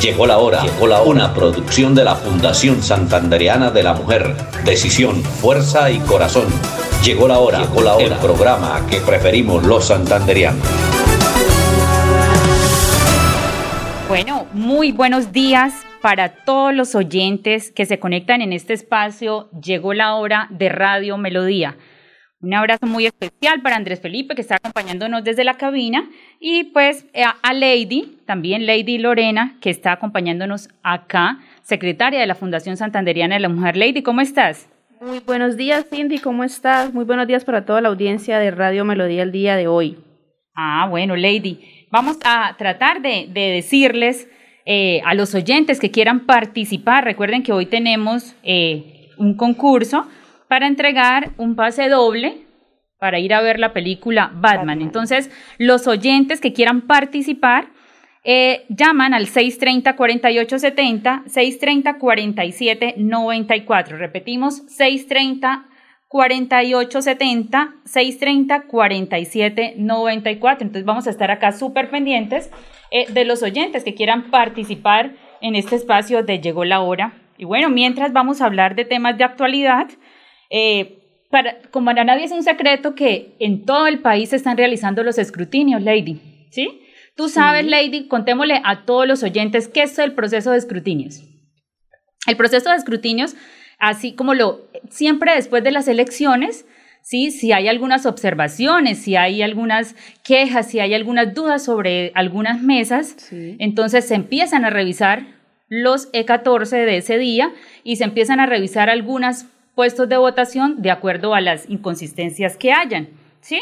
Llegó la hora, llegó la hora. Una producción de la Fundación Santandereana de la Mujer. Decisión, fuerza y corazón. Llegó la hora, llegó la hora. El programa que preferimos los santanderianos. Bueno, muy buenos días para todos los oyentes que se conectan en este espacio. Llegó la hora de Radio Melodía. Un abrazo muy especial para Andrés Felipe, que está acompañándonos desde la cabina, y pues eh, a Lady, también Lady Lorena, que está acompañándonos acá, secretaria de la Fundación Santanderiana de la Mujer. Lady, ¿cómo estás? Muy buenos días, Cindy, ¿cómo estás? Muy buenos días para toda la audiencia de Radio Melodía el día de hoy. Ah, bueno, Lady, vamos a tratar de, decirles eh, a los oyentes que quieran participar, recuerden que hoy tenemos eh, un concurso para entregar un pase doble para ir a ver la película Batman. Entonces, los oyentes que quieran participar, eh, llaman al 630-4870, 630-4794. Repetimos, 630-4870, 630-4794. Entonces vamos a estar acá súper pendientes eh, de los oyentes que quieran participar en este espacio de Llegó la Hora. Y bueno, mientras vamos a hablar de temas de actualidad, eh, para, como para nadie es un secreto que en todo el país se están realizando los escrutinios, Lady, ¿sí? Tú sabes, Lady, contémosle a todos los oyentes qué es el proceso de escrutinios. El proceso de escrutinios, así como lo siempre después de las elecciones, ¿sí? Si hay algunas observaciones, si hay algunas quejas, si hay algunas dudas sobre algunas mesas, entonces se empiezan a revisar los E14 de ese día y se empiezan a revisar algunas puestos de votación de acuerdo a las inconsistencias que hayan, ¿sí?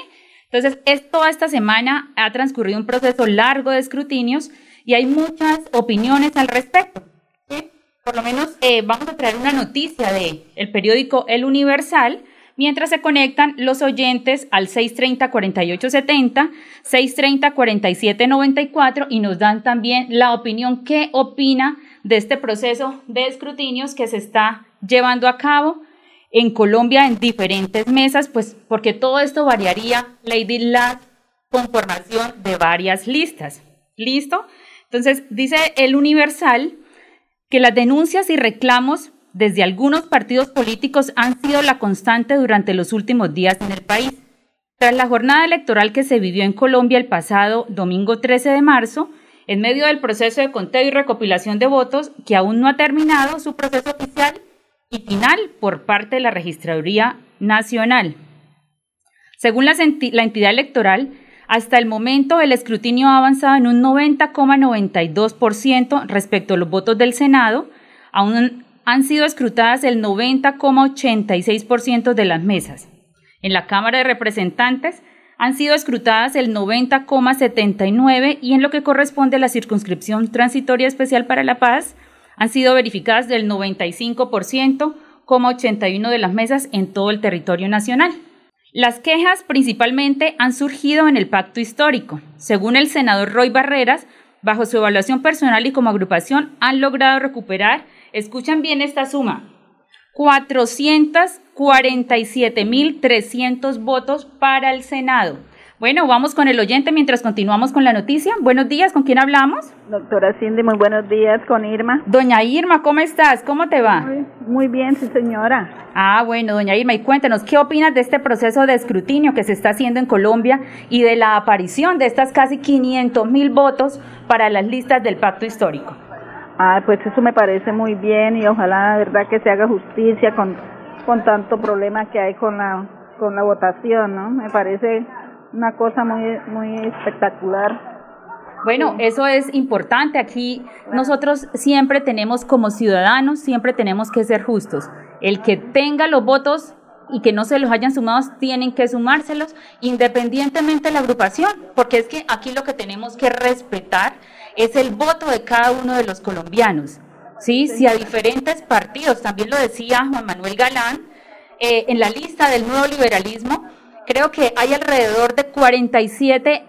Entonces, toda esta semana ha transcurrido un proceso largo de escrutinios y hay muchas opiniones al respecto. ¿sí? Por lo menos eh, vamos a traer una noticia de el periódico El Universal, mientras se conectan los oyentes al 630-4870, 630-4794 y nos dan también la opinión, qué opina de este proceso de escrutinios que se está llevando a cabo en Colombia en diferentes mesas, pues porque todo esto variaría, Lady, la conformación de varias listas. ¿Listo? Entonces, dice el Universal que las denuncias y reclamos desde algunos partidos políticos han sido la constante durante los últimos días en el país. Tras la jornada electoral que se vivió en Colombia el pasado domingo 13 de marzo, en medio del proceso de conteo y recopilación de votos, que aún no ha terminado su proceso oficial, y final por parte de la Registraduría Nacional. Según la, entidad electoral, hasta el momento el escrutinio ha avanzado en un 90,92% respecto a los votos del Senado, aún han sido escrutadas el 90,86% de las mesas. En la Cámara de Representantes han sido escrutadas el 90,79% y en lo que corresponde a la circunscripción transitoria especial para la paz, han sido verificadas del 95%, como 81 de las mesas en todo el territorio nacional. Las quejas principalmente han surgido en el pacto histórico. Según el senador Roy Barreras, bajo su evaluación personal y como agrupación, han logrado recuperar, escuchan bien esta suma, 447.300 votos para el Senado. Bueno, vamos con el oyente mientras continuamos con la noticia. Buenos días, ¿con quién hablamos? Doctora Cindy, muy buenos días, con Irma. Doña Irma, ¿cómo estás? ¿Cómo te va? Muy, bien, sí, señora. Ah, bueno, doña Irma, y cuéntanos, ¿qué opinas de este proceso de escrutinio que se está haciendo en Colombia y de la aparición de estas casi 500 mil votos para las listas del pacto histórico? Ah, pues eso me parece muy bien y ojalá, la verdad, que se haga justicia con, con tanto problema que hay con la, con la votación, ¿no? Me parece una cosa muy, muy espectacular. Bueno, eso es importante. Aquí nosotros siempre tenemos como ciudadanos, siempre tenemos que ser justos. El que tenga los votos y que no se los hayan sumado, tienen que sumárselos independientemente de la agrupación, porque es que aquí lo que tenemos que respetar es el voto de cada uno de los colombianos. ¿sí? Si a diferentes partidos, también lo decía Juan Manuel Galán, eh, en la lista del nuevo liberalismo, creo que hay alrededor de 47,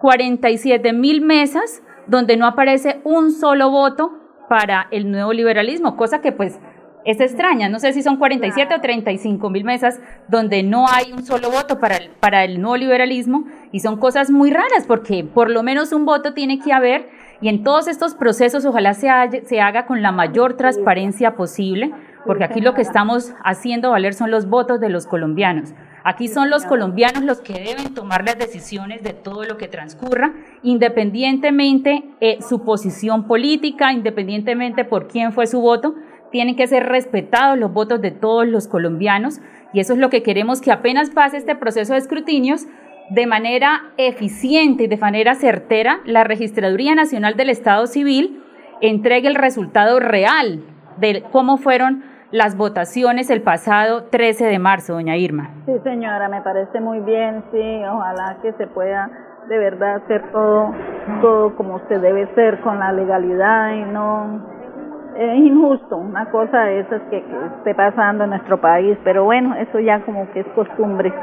47 mil mesas donde no aparece un solo voto para el nuevo liberalismo, cosa que pues es extraña. No sé si son 47 o 35 mil mesas donde no hay un solo voto para el, para el nuevo liberalismo y son cosas muy raras porque por lo menos un voto tiene que haber y en todos estos procesos ojalá se, se haga con la mayor transparencia posible porque aquí lo que estamos haciendo valer son los votos de los colombianos. Aquí son los colombianos los que deben tomar las decisiones de todo lo que transcurra, independientemente eh, su posición política, independientemente por quién fue su voto, tienen que ser respetados los votos de todos los colombianos y eso es lo que queremos que apenas pase este proceso de escrutinios, de manera eficiente y de manera certera, la Registraduría Nacional del Estado Civil entregue el resultado real de cómo fueron las votaciones el pasado 13 de marzo, doña Irma. Sí, señora, me parece muy bien, sí, ojalá que se pueda de verdad hacer todo, todo como se debe ser con la legalidad y no es injusto una cosa de esas que, que, esté pasando en nuestro país, pero bueno, eso ya como que es costumbre.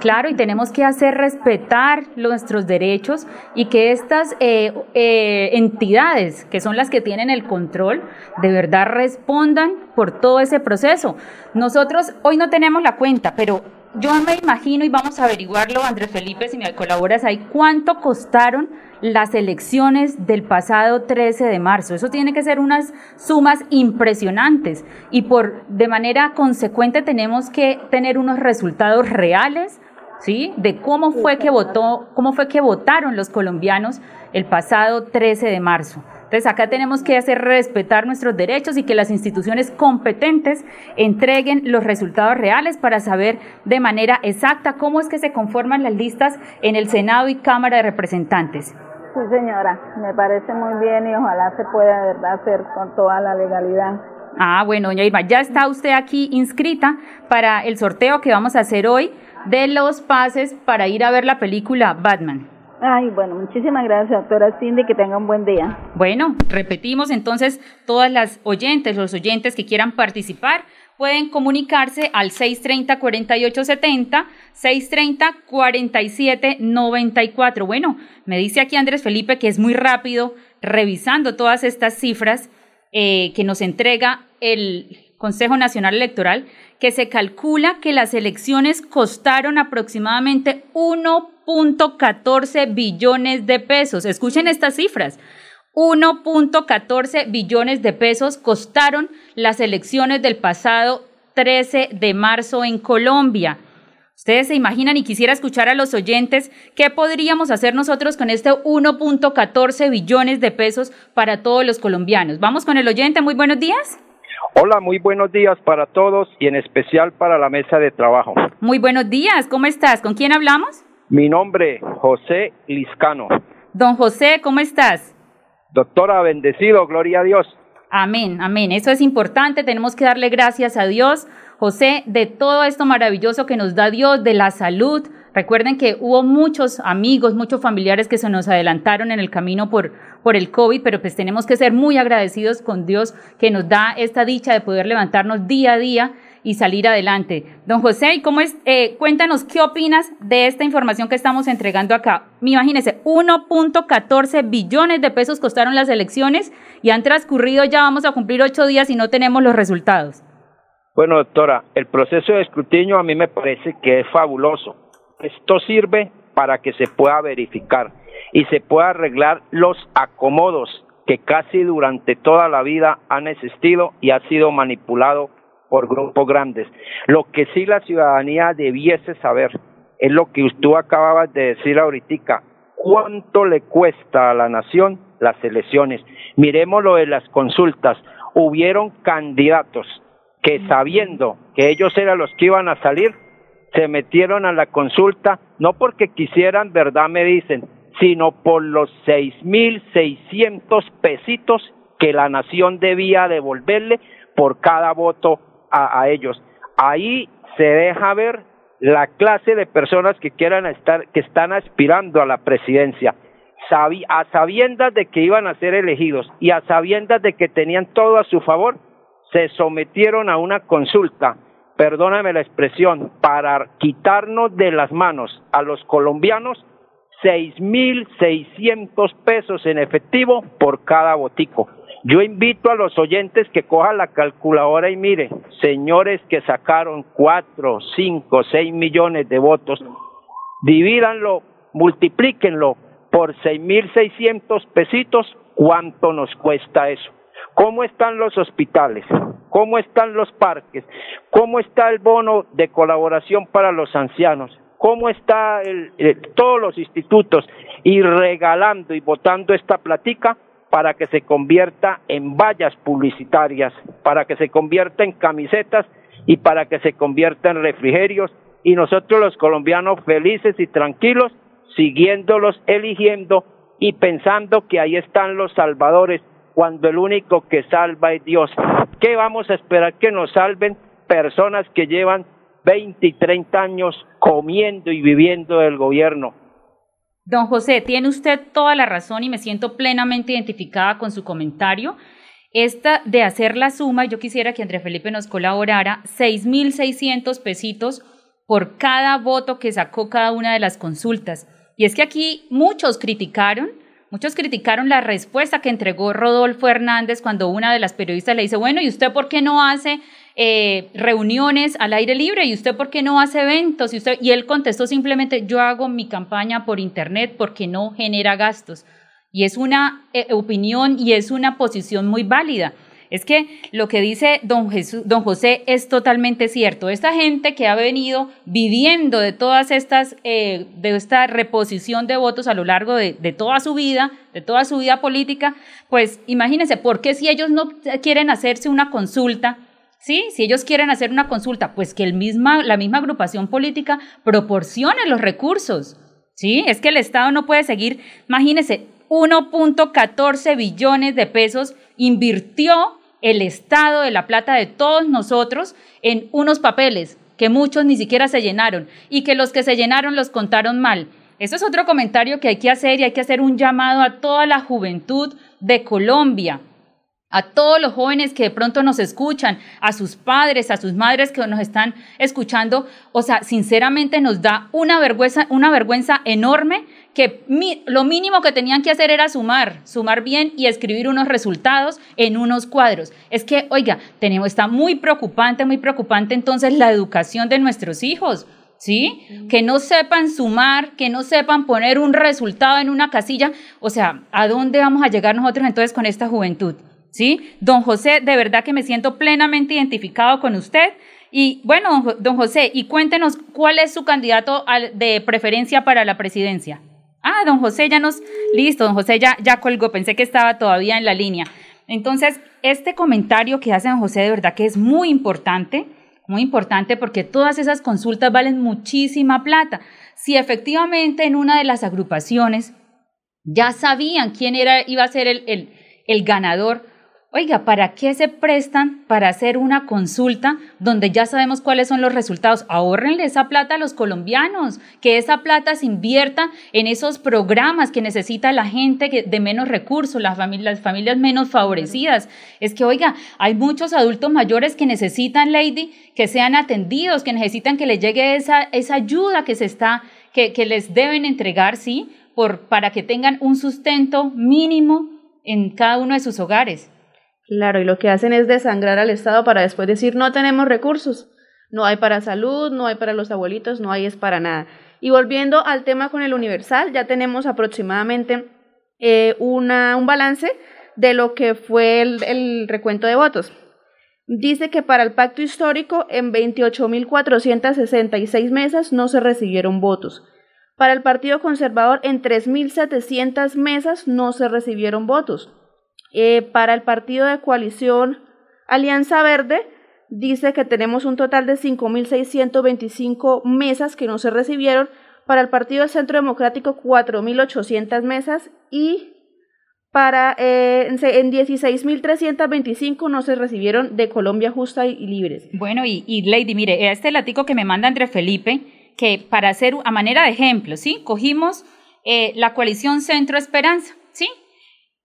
Claro, y tenemos que hacer respetar nuestros derechos y que estas eh, eh, entidades, que son las que tienen el control, de verdad respondan por todo ese proceso. Nosotros hoy no tenemos la cuenta, pero yo me imagino, y vamos a averiguarlo, Andrés Felipe, si me colaboras ahí, cuánto costaron las elecciones del pasado 13 de marzo. Eso tiene que ser unas sumas impresionantes y por de manera consecuente tenemos que tener unos resultados reales, ¿sí? De cómo fue que votó, cómo fue que votaron los colombianos el pasado 13 de marzo. Entonces acá tenemos que hacer respetar nuestros derechos y que las instituciones competentes entreguen los resultados reales para saber de manera exacta cómo es que se conforman las listas en el Senado y Cámara de Representantes. Sí, señora, me parece muy bien y ojalá se pueda de verdad hacer con toda la legalidad. Ah, bueno, doña Irma, ya está usted aquí inscrita para el sorteo que vamos a hacer hoy de los pases para ir a ver la película Batman. Ay, bueno, muchísimas gracias, doctora Cindy, que tenga un buen día. Bueno, repetimos entonces, todas las oyentes, los oyentes que quieran participar, pueden comunicarse al 630-4870, 630-4794. Bueno, me dice aquí Andrés Felipe que es muy rápido revisando todas estas cifras eh, que nos entrega el Consejo Nacional Electoral, que se calcula que las elecciones costaron aproximadamente 1.14 billones de pesos. Escuchen estas cifras. 1.14 billones de pesos costaron las elecciones del pasado 13 de marzo en Colombia. Ustedes se imaginan y quisiera escuchar a los oyentes qué podríamos hacer nosotros con este 1.14 billones de pesos para todos los colombianos. Vamos con el oyente, muy buenos días. Hola, muy buenos días para todos y en especial para la mesa de trabajo. Muy buenos días, ¿cómo estás? ¿Con quién hablamos? Mi nombre, José Liscano. Don José, ¿cómo estás? Doctora, bendecido, gloria a Dios. Amén, amén. Eso es importante, tenemos que darle gracias a Dios, José, de todo esto maravilloso que nos da Dios, de la salud. Recuerden que hubo muchos amigos, muchos familiares que se nos adelantaron en el camino por, por el COVID, pero pues tenemos que ser muy agradecidos con Dios que nos da esta dicha de poder levantarnos día a día y salir adelante. Don José, ¿cómo es? Eh, cuéntanos qué opinas de esta información que estamos entregando acá. Imagínese, 1.14 billones de pesos costaron las elecciones y han transcurrido ya, vamos a cumplir ocho días y no tenemos los resultados. Bueno, doctora, el proceso de escrutinio a mí me parece que es fabuloso. Esto sirve para que se pueda verificar y se pueda arreglar los acomodos que casi durante toda la vida han existido y ha sido manipulado por grupos grandes. Lo que sí la ciudadanía debiese saber es lo que usted acababa de decir ahorita, cuánto le cuesta a la nación las elecciones. Miremos lo de las consultas. Hubieron candidatos que sabiendo que ellos eran los que iban a salir, se metieron a la consulta, no porque quisieran, verdad me dicen, sino por los seis mil seiscientos pesitos que la nación debía devolverle por cada voto a, ellos. Ahí se deja ver la clase de personas que quieran estar, que están aspirando a la presidencia, a sabiendas de que iban a ser elegidos y a sabiendas de que tenían todo a su favor, se sometieron a una consulta perdóname la expresión, para quitarnos de las manos a los colombianos seis mil seiscientos pesos en efectivo por cada botico. Yo invito a los oyentes que cojan la calculadora y mire, señores que sacaron cuatro, cinco, seis millones de votos, divídanlo, multiplíquenlo por seis mil seiscientos pesitos, ¿cuánto nos cuesta eso? ¿Cómo están los hospitales? ¿Cómo están los parques? ¿Cómo está el bono de colaboración para los ancianos? ¿Cómo está el, todos los institutos? Y regalando y votando esta platica para que se convierta en vallas publicitarias, para que se convierta en camisetas y para que se convierta en refrigerios y nosotros los colombianos felices y tranquilos siguiéndolos, eligiendo y pensando que ahí están los salvadores cuando el único que salva es Dios. ¿Qué vamos a esperar que nos salven personas que llevan 20 y 30 años comiendo y viviendo del gobierno? Don José, tiene usted toda la razón y me siento plenamente identificada con su comentario. Esta de hacer la suma, yo quisiera que André Felipe nos colaborara, 6.600 pesitos por cada voto que sacó cada una de las consultas. Y es que aquí muchos criticaron, muchos criticaron la respuesta que entregó Rodolfo Hernández cuando una de las periodistas le dice, bueno, ¿y usted por qué no hace eh, reuniones al aire libre y usted por qué no hace eventos y usted y él contestó simplemente yo hago mi campaña por internet porque no genera gastos y es una eh, opinión y es una posición muy válida es que lo que dice don, don José es totalmente cierto. Esta gente que ha venido viviendo de todas estas, eh, de esta reposición de votos a lo largo de, de, toda su vida, de toda su vida política, pues imagínense, ¿por qué si ellos no quieren hacerse una consulta? ¿Sí? Si ellos quieren hacer una consulta, pues que el misma, la misma agrupación política proporcione los recursos, ¿sí? Es que el Estado no puede seguir, imagínense, 1.14 billones de pesos invirtió el Estado de la plata de todos nosotros en unos papeles que muchos ni siquiera se llenaron y que los que se llenaron los contaron mal. Eso es otro comentario que hay que hacer y hay que hacer un llamado a toda la juventud de Colombia a todos los jóvenes que de pronto nos escuchan, a sus padres, a sus madres que nos están escuchando, o sea, sinceramente nos da una vergüenza, una vergüenza enorme que lo mínimo que tenían que hacer era sumar, sumar bien y escribir unos resultados en unos cuadros. Es que, oiga, tenemos, está muy preocupante, muy preocupante entonces la educación de nuestros hijos. ¿sí? Que no sepan sumar, que no sepan poner un resultado en una casilla. O sea, ¿a dónde vamos a llegar nosotros entonces con esta juventud? ¿Sí? Don José, de verdad que me siento plenamente identificado con usted. Y bueno, don José, y cuéntenos cuál es su candidato de preferencia para la presidencia. Ah, don José ya nos, listo, don José ya, ya colgó, pensé que estaba todavía en la línea. Entonces, este comentario que hace don José de verdad que es muy importante, muy importante porque todas esas consultas valen muchísima plata. Si efectivamente en una de las agrupaciones ya sabían quién era, iba a ser el, el, el ganador, Oiga, ¿para qué se prestan para hacer una consulta donde ya sabemos cuáles son los resultados? Ahorrenle esa plata a los colombianos, que esa plata se invierta en esos programas que necesita la gente de menos recursos, las familias, menos favorecidas. Es que, oiga, hay muchos adultos mayores que necesitan, Lady, que sean atendidos, que necesitan que les llegue esa, ayuda que se está, que, les deben entregar, ¿sí? Para que tengan un sustento mínimo en cada uno de sus hogares. Claro, y lo que hacen es desangrar al Estado para después decir no tenemos recursos, no hay para salud, no hay para los abuelitos, no hay es para nada. Y volviendo al tema con el Universal, ya tenemos aproximadamente eh, una, un balance de lo que fue el, el recuento de votos. Dice que para el pacto histórico en 28.466 mesas no se recibieron votos. Para el Partido Conservador en 3.700 mesas no se recibieron votos. Eh, para el partido de coalición Alianza Verde, dice que tenemos un total de 5.625 mesas que no se recibieron. Para el Partido Centro Democrático, 4.800 mesas y para eh, en 16.325 no se recibieron de Colombia Justa y, Libres. Bueno, y, y, Lady, mire, este latico que me manda André Felipe, que para hacer a manera de ejemplo, ¿sí? Cogimos eh, la coalición Centro Esperanza, ¿sí?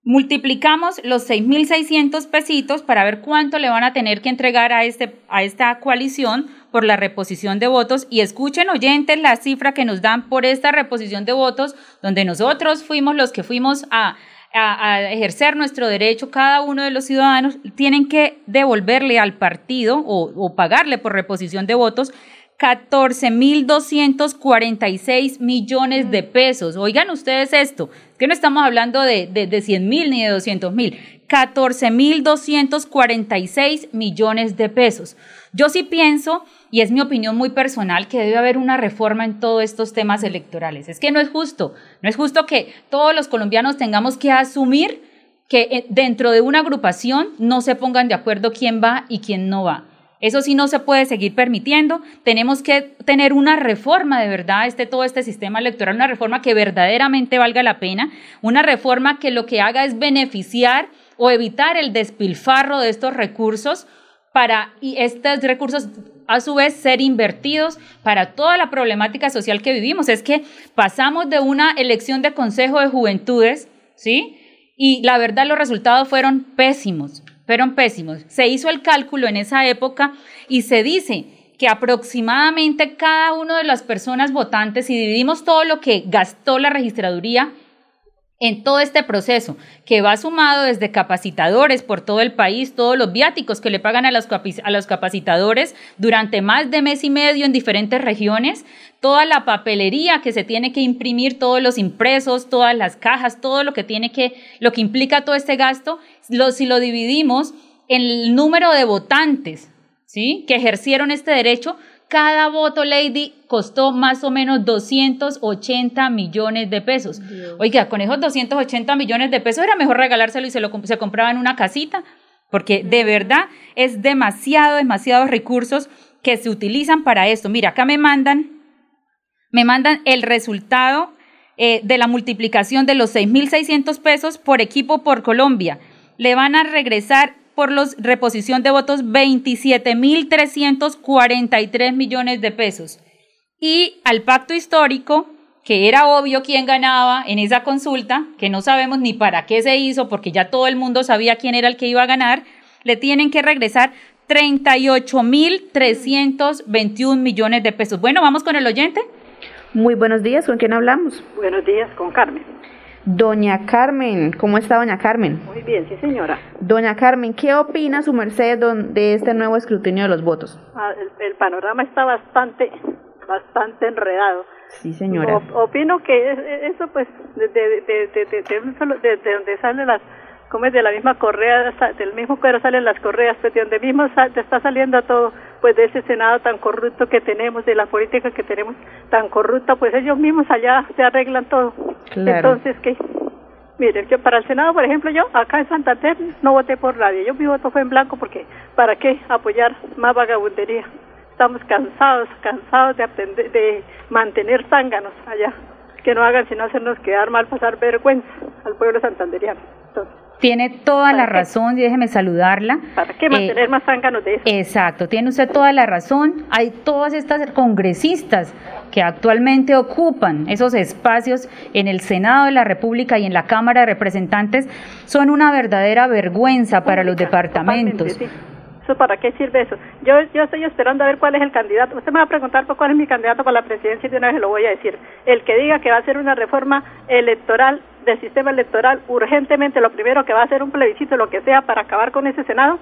Multiplicamos los 6.600 pesitos para ver cuánto le van a tener que entregar a, este, a esta coalición por la reposición de votos. Y escuchen oyentes la cifra que nos dan por esta reposición de votos, donde nosotros fuimos los que fuimos a, a, ejercer nuestro derecho, cada uno de los ciudadanos tienen que devolverle al partido o, o pagarle por reposición de votos 14.246 millones de pesos. Oigan ustedes esto, que no estamos hablando de, de, de 100 mil ni de 200 mil, 14.246 millones de pesos. Yo sí pienso, y es mi opinión muy personal, que debe haber una reforma en todos estos temas electorales. Es que no es justo, no es justo que todos los colombianos tengamos que asumir que eh, dentro de una agrupación no se pongan de acuerdo quién va y quién no va. Eso sí no se puede seguir permitiendo. Tenemos que tener una reforma de verdad, este, todo este sistema electoral, una reforma que verdaderamente valga la pena, una reforma que lo que haga es beneficiar o evitar el despilfarro de estos recursos para y estos recursos a su vez ser invertidos para toda la problemática social que vivimos. Es que pasamos de una elección de Consejo de Juventudes, ¿sí? Y la verdad los resultados fueron pésimos, fueron pésimos. Se hizo el cálculo en esa época y se dice que aproximadamente cada una de las personas votantes, si dividimos todo lo que gastó la registraduría en todo este proceso, que va sumado desde capacitadores por todo el país, todos los viáticos que le pagan a los, capacitadores durante más de mes y medio en diferentes regiones, toda la papelería que se tiene que imprimir, todos los impresos, todas las cajas, todo lo que tiene que, lo que implica todo este gasto, si lo dividimos en el número de votantes, ¿sí? Que ejercieron este derecho, cada voto, Lady, costó más o menos 280 millones de pesos. Oiga, con esos 280 millones de pesos era mejor regalárselo y se lo se compraba en una casita, porque de verdad es demasiado, demasiados recursos que se utilizan para esto. Mira, acá me mandan, me mandan el resultado eh, de la multiplicación de los 6.600 pesos por equipo por Colombia. Le van a regresar por la reposición de votos 27.343 millones de pesos. Y al pacto histórico, que era obvio quién ganaba en esa consulta, que no sabemos ni para qué se hizo, porque ya todo el mundo sabía quién era el que iba a ganar, le tienen que regresar 38.321 millones de pesos. Bueno, vamos con el oyente. Muy buenos días, ¿con quién hablamos? Buenos días, con Carmen. Doña Carmen, ¿cómo está doña Carmen? Muy bien, sí señora. Doña Carmen, ¿qué opina su merced de este nuevo escrutinio de los votos? Ah, el, el, panorama está bastante, bastante enredado. Sí señora. O, opino que eso pues, de, de, de, de, de donde salen las como es de la misma correa, del mismo cuero salen las correas, pues de donde mismo te está saliendo todo, pues de ese Senado tan corrupto que tenemos, de la política que tenemos tan corrupta, pues ellos mismos allá se arreglan todo. Claro. Entonces, ¿qué? Mire, yo para el Senado, por ejemplo, yo acá en Santander no voté por nadie, yo mi voto fue en blanco porque, ¿para qué apoyar más vagabundería? Estamos cansados, cansados de, aprender, de mantener zánganos allá, que no hagan sino hacernos quedar mal, pasar vergüenza al pueblo santanderiano. Entonces, tiene toda la razón y déjeme saludarla. ¿Para qué mantener eh, más zánganos de eso? Exacto, tiene usted toda la razón. Hay todas estas congresistas que actualmente ocupan esos espacios en el Senado de la República y en la Cámara de Representantes son una verdadera vergüenza para los departamentos. Sí. ¿Eso para qué sirve eso? Yo, yo estoy esperando a ver cuál es el candidato. Usted me va a preguntar por cuál es mi candidato para la presidencia y de una vez lo voy a decir. El que diga que va a hacer una reforma electoral del sistema electoral urgentemente, lo primero que va a hacer un plebiscito, lo que sea, para acabar con ese Senado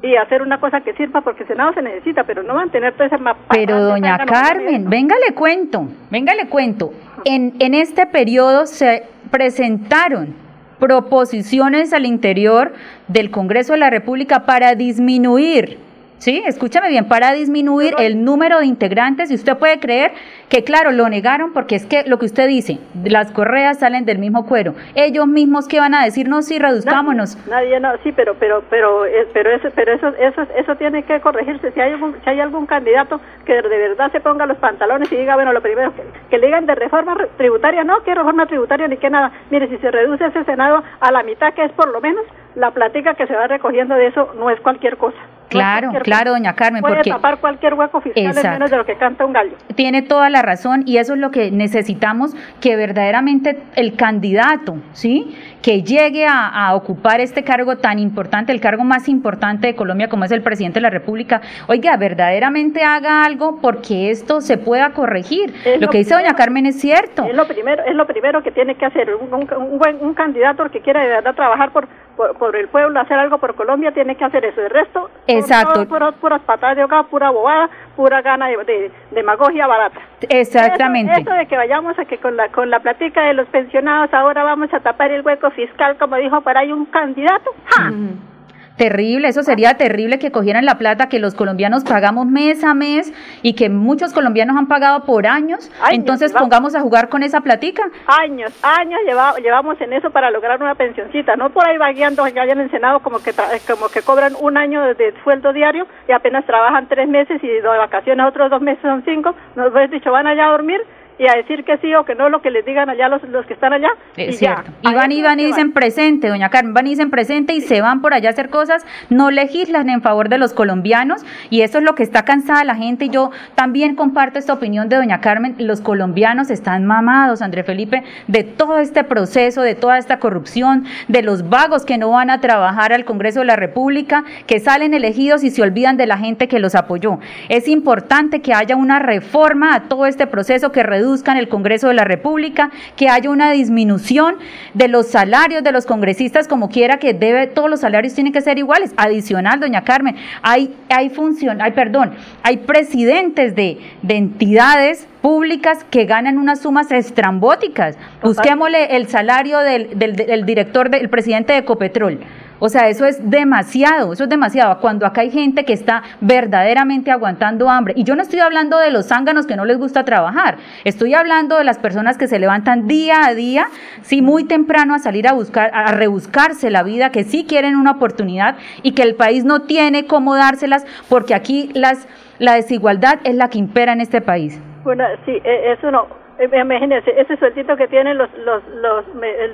y hacer una cosa que sirva, porque el Senado se necesita, pero no mantener toda esa mapa. Pero doña Carmen, venga le cuento, venga le cuento. En, en este periodo se presentaron proposiciones al interior del Congreso de la República para disminuir Sí, escúchame bien, para disminuir el número de integrantes, y usted puede creer que, claro, lo negaron porque es que lo que usted dice, las correas salen del mismo cuero. Ellos mismos que van a decirnos sí, reduzcámonos. Nadie, no, sí, pero, pero, pero, eh, pero, eso, pero eso, eso, eso tiene que corregirse. Si hay, algún, si hay algún candidato que de verdad se ponga los pantalones y diga, bueno, lo primero, que, que le digan de reforma tributaria, no, que reforma tributaria ni que nada. Mire, si se reduce ese Senado a la mitad, que es por lo menos, la platica que se va recogiendo de eso no es cualquier cosa. Claro, claro, doña Carmen. Puede porque... tapar cualquier hueco fiscal en menos de lo que canta un gallo. Tiene toda la razón y eso es lo que necesitamos, que verdaderamente el candidato, ¿sí? Que llegue a, a, ocupar este cargo tan importante, el cargo más importante de Colombia como es el presidente de la República, oiga, verdaderamente haga algo porque esto se pueda corregir. Lo, lo, que dice doña Carmen es cierto. Es lo primero, es lo primero que tiene que hacer un, un, un, buen, un candidato que quiera de verdad trabajar por, por, por, el pueblo, hacer algo por Colombia, tiene que hacer eso. El resto, Exacto. Puras, puras patadas de hogar, pura bobada, pura gana de, de, demagogia barata. Exactamente. Eso, eso, de que vayamos a que con la con la platica de los pensionados ahora vamos a tapar el hueco fiscal, como dijo por ahí un candidato. ¡Ja! Mm. Terrible, eso sería terrible que cogieran la plata que los colombianos pagamos mes a mes y que muchos colombianos han pagado por años. años Entonces llevamos, pongamos a jugar con esa platica. Años, años lleva, llevamos en eso para lograr una pensioncita. No por ahí vagueando allá en el Senado como que como que cobran un año de, de, sueldo diario y apenas trabajan tres meses y de vacaciones otros dos meses son cinco. Nos habéis dicho van allá a dormir y a decir que sí o que no lo que les digan allá los, los que están allá. Es y cierto. Ya, y van y van y dicen presente, doña Carmen, van y dicen presente y sí. se van por allá a hacer cosas, no legislan en favor de los colombianos y eso es lo que está cansada la gente y yo también comparto esta opinión de doña Carmen, los colombianos están mamados, André Felipe, de todo este proceso, de toda esta corrupción, de los vagos que no van a trabajar al Congreso de la República, que salen elegidos y se olvidan de la gente que los apoyó. Es importante que haya una reforma a todo este proceso que reduzca reduzcan el Congreso de la República, que haya una disminución de los salarios de los congresistas, como quiera que debe, todos los salarios tienen que ser iguales. Adicional, doña Carmen, hay, hay función, hay, perdón, hay presidentes de, de entidades públicas que ganan unas sumas estrambóticas. Busquémosle el salario del, del, del director, del presidente de Ecopetrol. O sea, eso es demasiado, eso es demasiado. Cuando acá hay gente que está verdaderamente aguantando hambre. Y yo no estoy hablando de los zánganos que no les gusta trabajar. Estoy hablando de las personas que se levantan día a día, sí, muy temprano a salir a buscar, a rebuscarse la vida, que sí quieren una oportunidad y que el país no tiene cómo dárselas porque aquí las, la desigualdad es la que impera en este país. Bueno, sí, eso no imagínense ese sueltito que tienen los los los,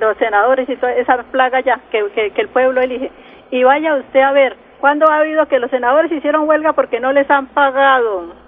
los senadores y toda esa plaga ya que, que, que el pueblo elige. Y vaya usted a ver cuándo ha habido que los senadores hicieron huelga porque no les han pagado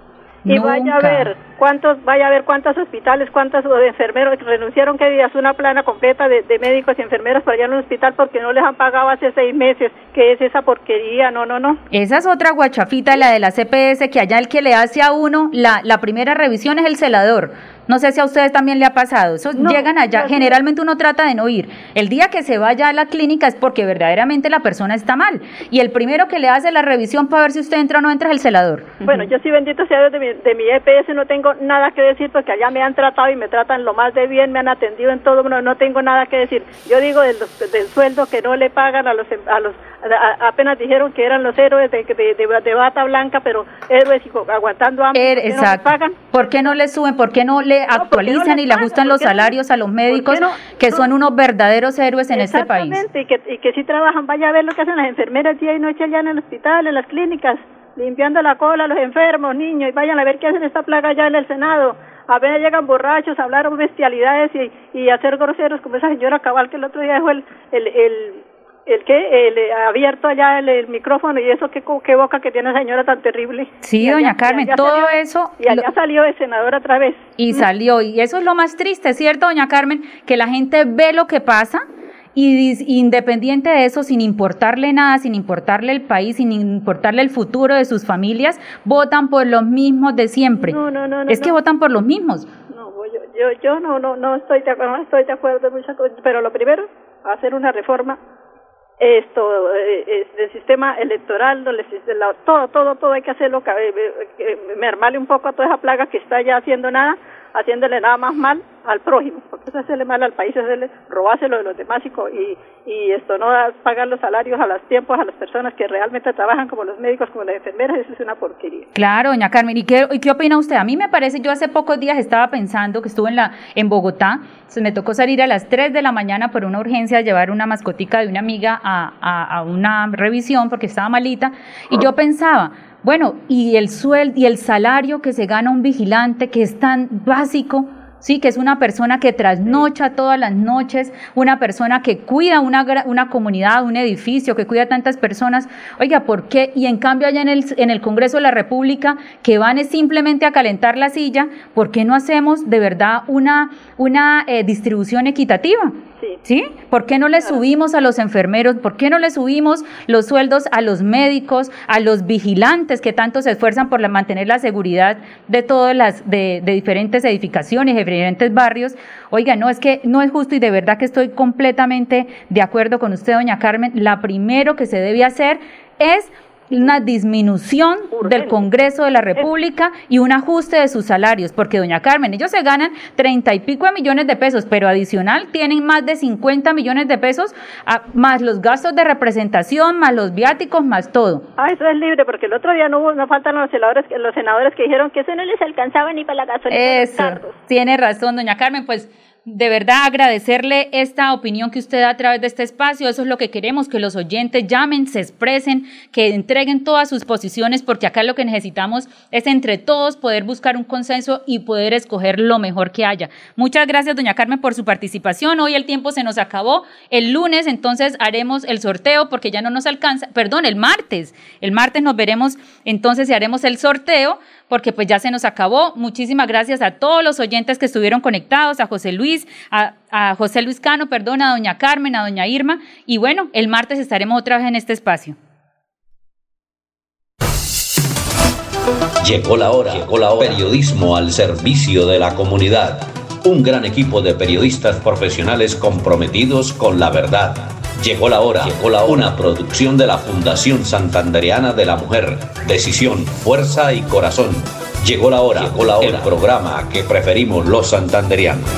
y Nunca. vaya a ver cuántos vaya a ver cuántos hospitales cuántos enfermeros renunciaron que días una plana completa de, de, médicos y enfermeras para allá en un hospital porque no les han pagado hace seis meses que es esa porquería no no no. Esa es otra guachafita la de la CPS que allá el que le hace a uno la la primera revisión es el celador no sé si a ustedes también le ha pasado. Eso no, llegan allá. No, generalmente uno trata de no ir. El día que se vaya a la clínica es porque verdaderamente la persona está mal. Y el primero que le hace la revisión para ver si usted entra o no entra es el celador. Bueno, uh -huh. yo sí, bendito sea Dios de mi, de mi EPS, no tengo nada que decir porque allá me han tratado y me tratan lo más de bien, me han atendido en todo. No, no tengo nada que decir. Yo digo del, del sueldo que no le pagan a los, a los a, apenas dijeron que eran los héroes de, de, de, de bata blanca, pero héroes aguantando hambre. Er, ¿por, no pagan? ¿Por qué no le suben? ¿Por qué no le actualizan no, no y le ajustan los salarios a los médicos que son unos verdaderos héroes en este país? Y que, y que sí trabajan, vaya a ver lo que hacen las enfermeras día y noche allá en el hospital, en las clínicas, limpiando la cola a los enfermos, niños, y vayan a ver qué hacen esta plaga allá en el Senado. A veces llegan borrachos a hablar bestialidades y, y hacer groseros, como esa señora Cabal que el otro día dejó el, el, el el que el, abierto allá el, el, micrófono y eso qué, qué boca que tiene esa señora tan terrible. Sí, doña Carmen, todo salió, eso y allá lo... salió el senador otra vez. Y mm. salió y eso es lo más triste, ¿cierto, doña Carmen? Que la gente ve lo que pasa y independiente de eso, sin importarle nada, sin importarle el país, sin importarle el futuro de sus familias, votan por los mismos de siempre. No, no, no, es que votan por los mismos. No, yo, yo, yo no, no, no estoy de acuerdo, no estoy de acuerdo muchas cosas, pero lo primero, hacer una reforma esto eh, del sistema electoral todo todo todo hay que hacerlo eh, eh, mermarle un poco a toda esa plaga que está ya haciendo nada haciéndole nada más mal al prójimo, porque eso es hacerle mal al país, es hacerle, robárselo de los demás y, y, y esto no pagar los salarios a los tiempos a las personas que realmente trabajan como los médicos, como las enfermeras, eso es una porquería. Claro, doña Carmen, ¿y qué, y qué opina usted? A mí me parece, yo hace pocos días estaba pensando que estuve en, la, en Bogotá, se me tocó salir a las 3 de la mañana por una urgencia a llevar una mascotica de una amiga a, a, a una revisión porque estaba malita, y yo pensaba, bueno, y el sueldo y el salario que se gana un vigilante que es tan básico, sí, que es una persona que trasnocha todas las noches, una persona que cuida una, una comunidad, un edificio, que cuida a tantas personas. Oiga, ¿por qué? Y en cambio allá en el, en el Congreso de la República, que van simplemente a calentar la silla, ¿por qué no hacemos de verdad una, una eh, distribución equitativa? Sí. ¿Por qué no le subimos a los enfermeros? ¿Por qué no le subimos los sueldos a los médicos, a los vigilantes que tanto se esfuerzan por mantener la seguridad de todas las de, de diferentes edificaciones, de diferentes barrios? Oiga, no es que no es justo y de verdad que estoy completamente de acuerdo con usted, doña Carmen. La primero que se debe hacer es una disminución del Congreso de la República y un ajuste de sus salarios, porque doña Carmen, ellos se ganan treinta y pico de millones de pesos, pero adicional tienen más de 50 millones de pesos, más los gastos de representación, más los viáticos, más todo. Ah, eso es libre, porque el otro día no, no faltan los senadores, los senadores que dijeron que eso no les alcanzaba ni para la gasolina. Eso, tiene razón, doña Carmen, pues de verdad agradecerle esta opinión que usted da a través de este espacio. Eso es lo que queremos, que los oyentes llamen, se expresen, que entreguen todas sus posiciones, porque acá lo que necesitamos es entre todos poder buscar un consenso y poder escoger lo mejor que haya. Muchas gracias, doña Carmen, por su participación. Hoy el tiempo se nos acabó. El lunes entonces haremos el sorteo porque ya no nos alcanza, perdón, el martes. El martes nos veremos entonces y haremos el sorteo porque pues ya se nos acabó. Muchísimas gracias a todos los oyentes que estuvieron conectados, a José Luis, a, José Luis Cano, perdón, a doña Carmen, a doña Irma. Y bueno, el martes estaremos otra vez en este espacio. Llegó la hora, llegó la hora. Periodismo al servicio de la comunidad. Un gran equipo de periodistas profesionales comprometidos con la verdad Llegó la hora, llegó la hora. Una producción de la Fundación Santandereana de la Mujer. Decisión, fuerza y corazón. Llegó la hora, llegó la hora. El programa que preferimos los santanderianos.